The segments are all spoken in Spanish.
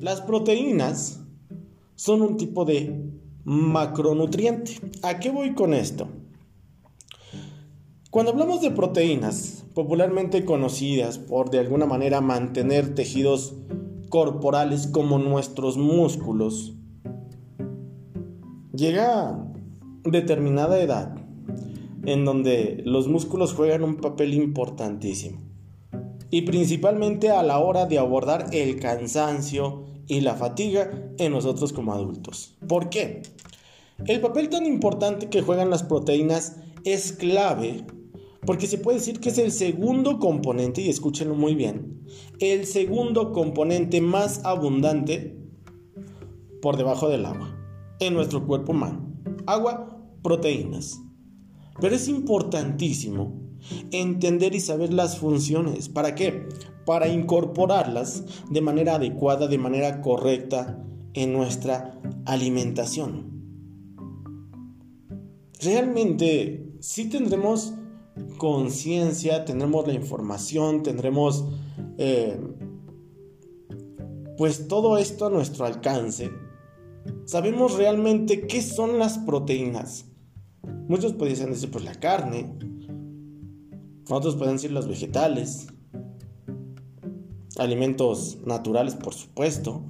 las proteínas son un tipo de macronutriente. ¿A qué voy con esto? Cuando hablamos de proteínas, popularmente conocidas por de alguna manera mantener tejidos corporales como nuestros músculos, llega determinada edad en donde los músculos juegan un papel importantísimo. Y principalmente a la hora de abordar el cansancio y la fatiga en nosotros como adultos. ¿Por qué? El papel tan importante que juegan las proteínas es clave porque se puede decir que es el segundo componente, y escúchenlo muy bien, el segundo componente más abundante por debajo del agua en nuestro cuerpo humano. Agua, proteínas. Pero es importantísimo entender y saber las funciones. ¿Para qué? Para incorporarlas de manera adecuada, de manera correcta en nuestra alimentación. Realmente sí tendremos conciencia, tendremos la información, tendremos eh, pues todo esto a nuestro alcance. Sabemos realmente qué son las proteínas. Muchos pueden decir pues la carne, otros pueden decir los vegetales, alimentos naturales por supuesto.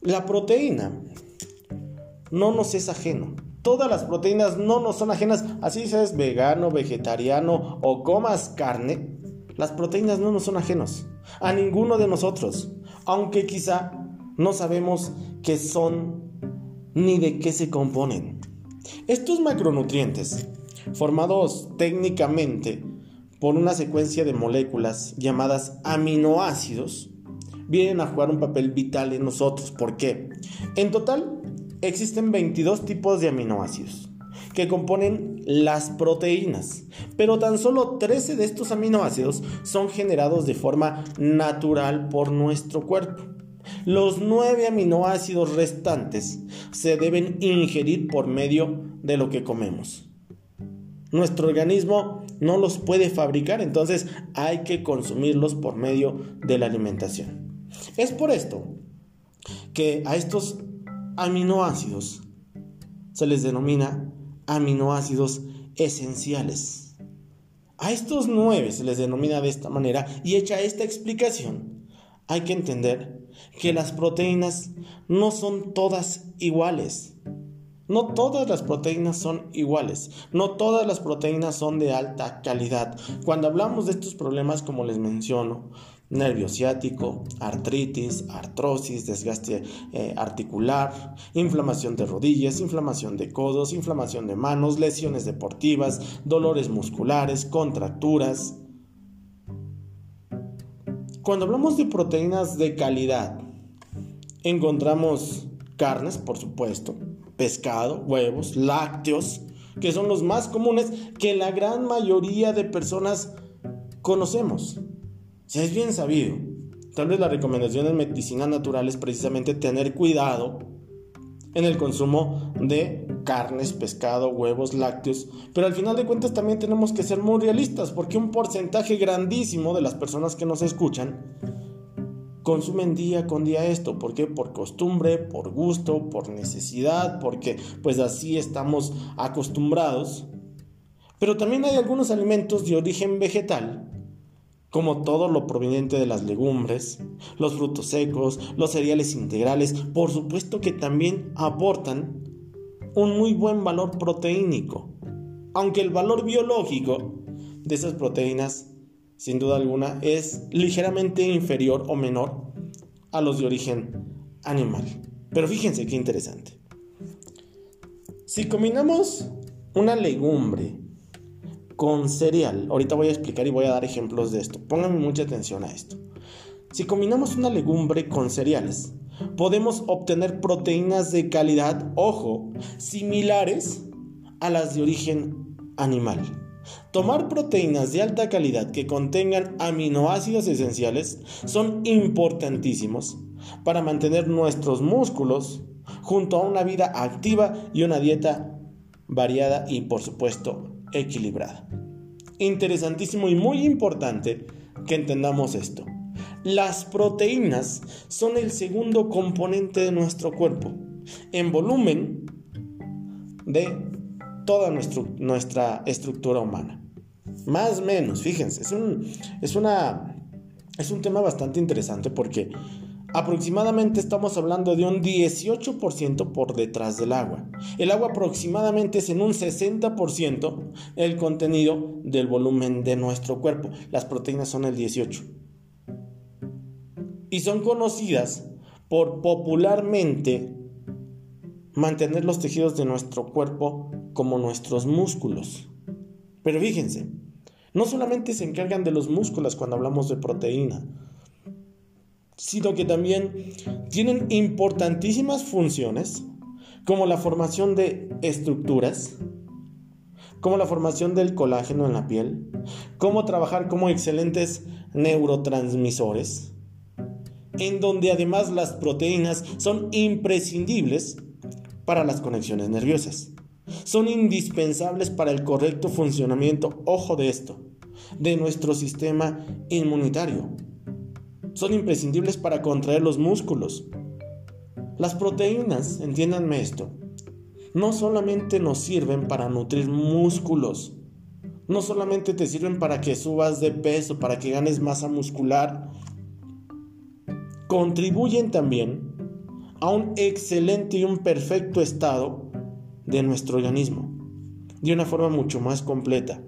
La proteína no nos es ajeno. Todas las proteínas no nos son ajenas, así seas vegano, vegetariano o comas carne, las proteínas no nos son ajenos a ninguno de nosotros, aunque quizá no sabemos qué son ni de qué se componen. Estos macronutrientes, formados técnicamente por una secuencia de moléculas llamadas aminoácidos, vienen a jugar un papel vital en nosotros. ¿Por qué? En total existen 22 tipos de aminoácidos que componen las proteínas, pero tan solo 13 de estos aminoácidos son generados de forma natural por nuestro cuerpo. Los 9 aminoácidos restantes se deben ingerir por medio de lo que comemos. Nuestro organismo no los puede fabricar, entonces hay que consumirlos por medio de la alimentación. Es por esto que a estos aminoácidos se les denomina aminoácidos esenciales. A estos nueve se les denomina de esta manera y hecha esta explicación, hay que entender que las proteínas no son todas iguales. No todas las proteínas son iguales, no todas las proteínas son de alta calidad. Cuando hablamos de estos problemas, como les menciono, nervio ciático, artritis, artrosis, desgaste eh, articular, inflamación de rodillas, inflamación de codos, inflamación de manos, lesiones deportivas, dolores musculares, contracturas. Cuando hablamos de proteínas de calidad, encontramos carnes, por supuesto, pescado, huevos, lácteos, que son los más comunes que la gran mayoría de personas conocemos. Si es bien sabido. Tal vez la recomendación en medicina natural es precisamente tener cuidado en el consumo de carnes, pescado, huevos, lácteos, pero al final de cuentas también tenemos que ser muy realistas porque un porcentaje grandísimo de las personas que nos escuchan consumen día con día esto, ¿por qué? Por costumbre, por gusto, por necesidad, porque pues así estamos acostumbrados. Pero también hay algunos alimentos de origen vegetal como todo lo proveniente de las legumbres, los frutos secos, los cereales integrales, por supuesto que también aportan un muy buen valor proteínico, aunque el valor biológico de esas proteínas, sin duda alguna, es ligeramente inferior o menor a los de origen animal. Pero fíjense qué interesante. Si combinamos una legumbre con cereal. Ahorita voy a explicar y voy a dar ejemplos de esto. Pónganme mucha atención a esto. Si combinamos una legumbre con cereales, podemos obtener proteínas de calidad, ojo, similares a las de origen animal. Tomar proteínas de alta calidad que contengan aminoácidos esenciales son importantísimos para mantener nuestros músculos junto a una vida activa y una dieta variada y por supuesto equilibrada. Interesantísimo y muy importante que entendamos esto. Las proteínas son el segundo componente de nuestro cuerpo en volumen de toda nuestra estructura humana. Más o menos, fíjense, es un, es, una, es un tema bastante interesante porque aproximadamente estamos hablando de un 18% por detrás del agua. El agua aproximadamente es en un 60% el contenido del volumen de nuestro cuerpo. Las proteínas son el 18%. Y son conocidas por popularmente mantener los tejidos de nuestro cuerpo como nuestros músculos. Pero fíjense, no solamente se encargan de los músculos cuando hablamos de proteína, sino que también tienen importantísimas funciones como la formación de estructuras, como la formación del colágeno en la piel, como trabajar como excelentes neurotransmisores, en donde además las proteínas son imprescindibles para las conexiones nerviosas. Son indispensables para el correcto funcionamiento, ojo de esto, de nuestro sistema inmunitario. Son imprescindibles para contraer los músculos. Las proteínas, entiéndanme esto, no solamente nos sirven para nutrir músculos, no solamente te sirven para que subas de peso, para que ganes masa muscular, contribuyen también a un excelente y un perfecto estado de nuestro organismo, de una forma mucho más completa.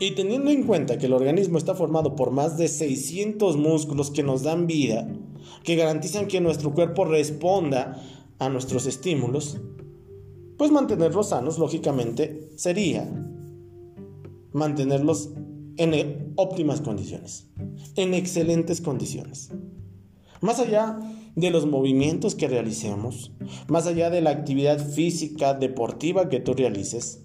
Y teniendo en cuenta que el organismo está formado por más de 600 músculos que nos dan vida, que garantizan que nuestro cuerpo responda a nuestros estímulos, pues mantenerlos sanos, lógicamente, sería mantenerlos en óptimas condiciones, en excelentes condiciones. Más allá de los movimientos que realicemos, más allá de la actividad física deportiva que tú realices,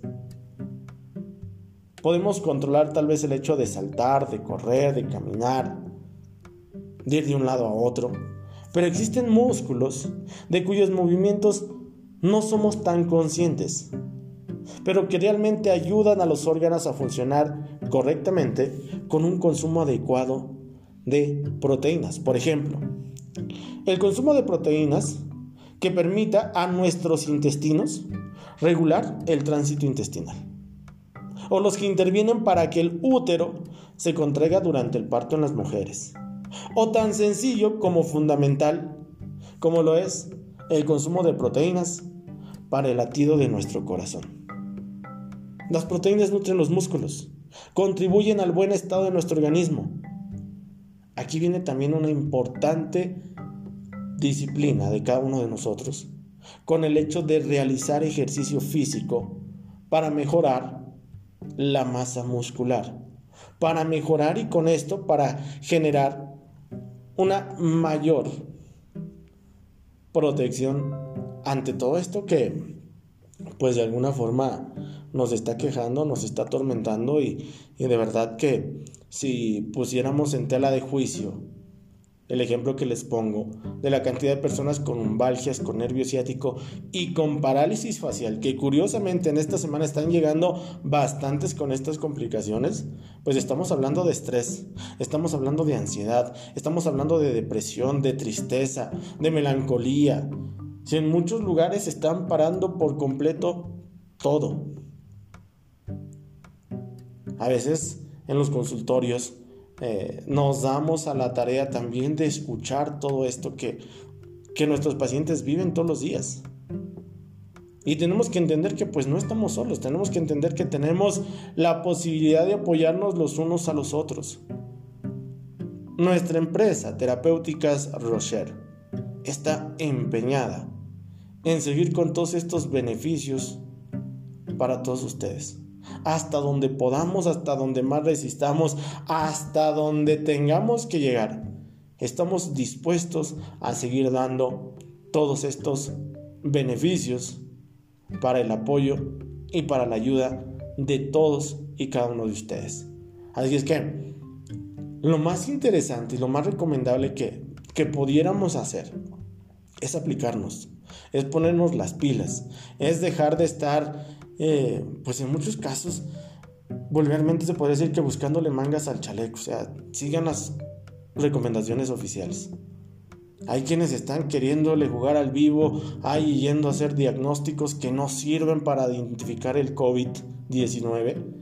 podemos controlar tal vez el hecho de saltar, de correr, de caminar, de ir de un lado a otro. Pero existen músculos de cuyos movimientos no somos tan conscientes, pero que realmente ayudan a los órganos a funcionar correctamente con un consumo adecuado de proteínas. Por ejemplo, el consumo de proteínas que permita a nuestros intestinos regular el tránsito intestinal. O los que intervienen para que el útero se contraiga durante el parto en las mujeres. O tan sencillo como fundamental como lo es el consumo de proteínas para el latido de nuestro corazón. Las proteínas nutren los músculos, contribuyen al buen estado de nuestro organismo. Aquí viene también una importante disciplina de cada uno de nosotros con el hecho de realizar ejercicio físico para mejorar la masa muscular, para mejorar y con esto para generar una mayor protección ante todo esto que pues de alguna forma nos está quejando, nos está atormentando y, y de verdad que si pusiéramos en tela de juicio el ejemplo que les pongo de la cantidad de personas con umbalgias, con nervio ciático y con parálisis facial, que curiosamente en esta semana están llegando bastantes con estas complicaciones, pues estamos hablando de estrés, estamos hablando de ansiedad, estamos hablando de depresión, de tristeza, de melancolía. Si en muchos lugares están parando por completo todo. A veces en los consultorios eh, nos damos a la tarea también de escuchar todo esto que, que nuestros pacientes viven todos los días. Y tenemos que entender que pues no estamos solos, tenemos que entender que tenemos la posibilidad de apoyarnos los unos a los otros. Nuestra empresa Terapéuticas Rocher está empeñada en seguir con todos estos beneficios para todos ustedes hasta donde podamos, hasta donde más resistamos, hasta donde tengamos que llegar. Estamos dispuestos a seguir dando todos estos beneficios para el apoyo y para la ayuda de todos y cada uno de ustedes. Así es que lo más interesante y lo más recomendable que, que pudiéramos hacer es aplicarnos, es ponernos las pilas, es dejar de estar eh, pues en muchos casos vulgarmente se podría decir que buscándole mangas al chaleco, o sea, sigan las recomendaciones oficiales. Hay quienes están queriéndole jugar al vivo, hay yendo a hacer diagnósticos que no sirven para identificar el COVID-19.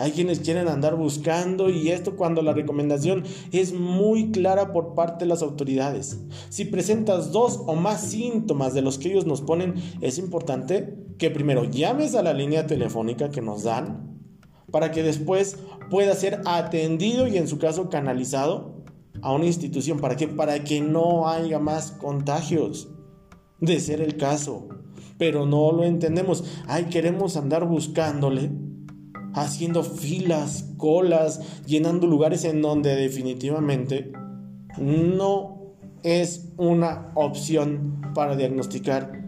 Hay quienes quieren andar buscando y esto cuando la recomendación es muy clara por parte de las autoridades. Si presentas dos o más síntomas de los que ellos nos ponen, es importante que primero llames a la línea telefónica que nos dan para que después pueda ser atendido y en su caso canalizado a una institución. ¿Para qué? Para que no haya más contagios. De ser el caso. Pero no lo entendemos. Ay, queremos andar buscándole. Haciendo filas, colas, llenando lugares en donde definitivamente no es una opción para diagnosticar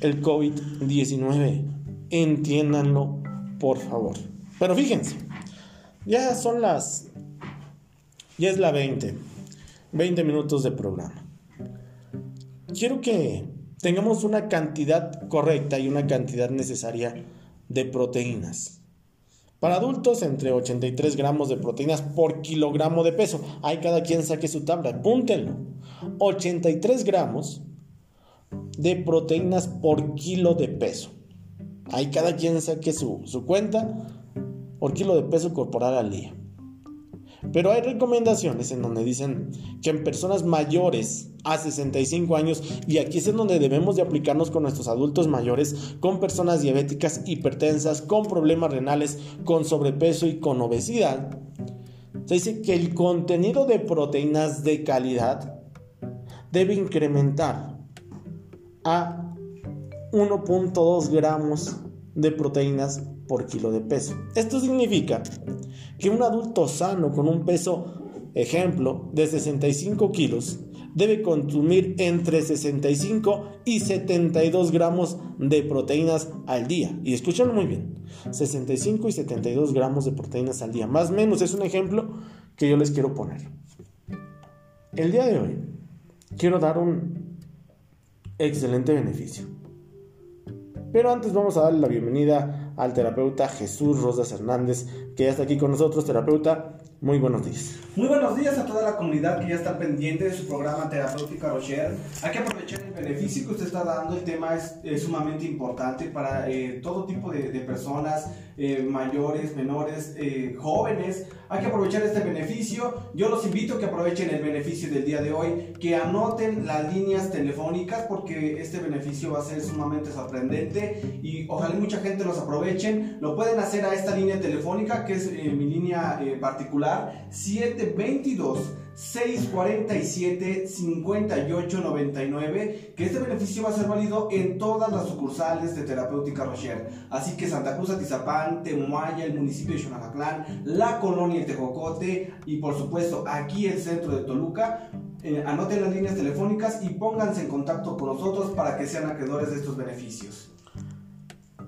el COVID-19. Entiéndanlo, por favor. Pero fíjense, ya son las... Ya es la 20. 20 minutos de programa. Quiero que tengamos una cantidad correcta y una cantidad necesaria de proteínas. Para adultos, entre 83 gramos de proteínas por kilogramo de peso. Hay cada quien saque su tabla, apúntenlo. 83 gramos de proteínas por kilo de peso. Hay cada quien saque su, su cuenta por kilo de peso corporal al día. Pero hay recomendaciones en donde dicen que en personas mayores a 65 años, y aquí es en donde debemos de aplicarnos con nuestros adultos mayores, con personas diabéticas, hipertensas, con problemas renales, con sobrepeso y con obesidad, se dice que el contenido de proteínas de calidad debe incrementar a 1.2 gramos de proteínas por kilo de peso. Esto significa que un adulto sano con un peso, ejemplo, de 65 kilos, debe consumir entre 65 y 72 gramos de proteínas al día. Y escúchenlo muy bien, 65 y 72 gramos de proteínas al día. Más o menos es un ejemplo que yo les quiero poner. El día de hoy quiero dar un excelente beneficio. Pero antes vamos a darle la bienvenida al terapeuta Jesús Rosas Hernández, que ya está aquí con nosotros. Terapeuta, muy buenos días. Muy buenos días a toda la comunidad que ya está pendiente de su programa Terapéutica Rocher. Hay que aprovechar el beneficio que usted está dando. El tema es, sumamente importante para eh, todo tipo de, personas, eh, mayores, menores, eh, jóvenes. Hay que aprovechar este beneficio. Yo los invito a que aprovechen el beneficio del día de hoy, que anoten las líneas telefónicas porque este beneficio va a ser sumamente sorprendente y ojalá mucha gente los aprovechen. Lo pueden hacer a esta línea telefónica que es mi línea particular 722 647 5899 que este beneficio va a ser válido en todas las sucursales de Terapéutica Rocher. Así que Santa Cruz, Atizapán, Temuaya, el municipio de Xonacatlán, la colonia El Tejocote y por supuesto aquí el centro de Toluca. Eh, anoten las líneas telefónicas y pónganse en contacto con nosotros para que sean acreedores de estos beneficios.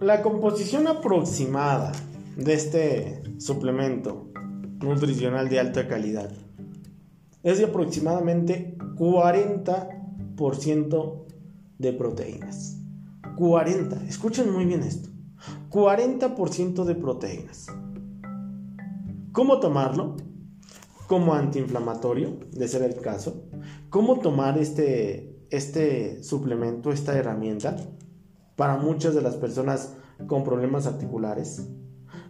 La composición aproximada de este suplemento nutricional de alta calidad es de aproximadamente 40% de proteínas. 40, escuchen muy bien esto. 40% de proteínas. ¿Cómo tomarlo? Como antiinflamatorio, de ser el caso. ¿Cómo tomar este, este suplemento, esta herramienta? Para muchas de las personas con problemas articulares,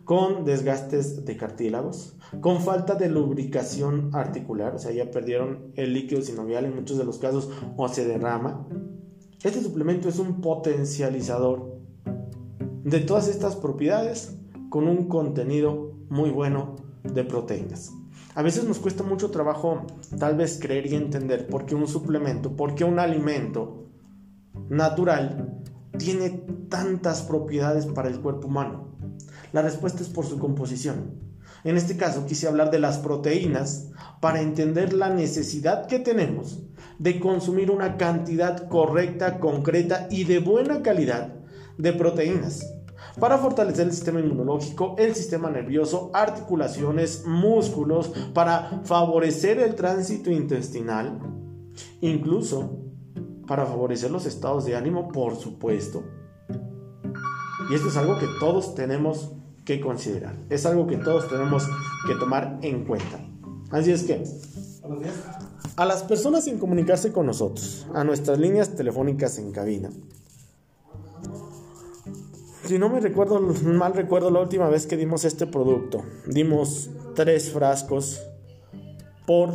con desgastes de cartílagos, con falta de lubricación articular, o sea, ya perdieron el líquido sinovial en muchos de los casos o se derrama. Este suplemento es un potencializador de todas estas propiedades con un contenido muy bueno de proteínas. A veces nos cuesta mucho trabajo tal vez creer y entender por qué un suplemento, por qué un alimento natural tiene tantas propiedades para el cuerpo humano. La respuesta es por su composición. En este caso quise hablar de las proteínas para entender la necesidad que tenemos de consumir una cantidad correcta, concreta y de buena calidad de proteínas para fortalecer el sistema inmunológico, el sistema nervioso, articulaciones, músculos, para favorecer el tránsito intestinal, incluso para favorecer los estados de ánimo, por supuesto. Y esto es algo que todos tenemos que considerar. Es algo que todos tenemos que tomar en cuenta. Así es que, a las personas en comunicarse con nosotros, a nuestras líneas telefónicas en cabina. Si no me recuerdo, mal recuerdo la última vez que dimos este producto, dimos tres frascos por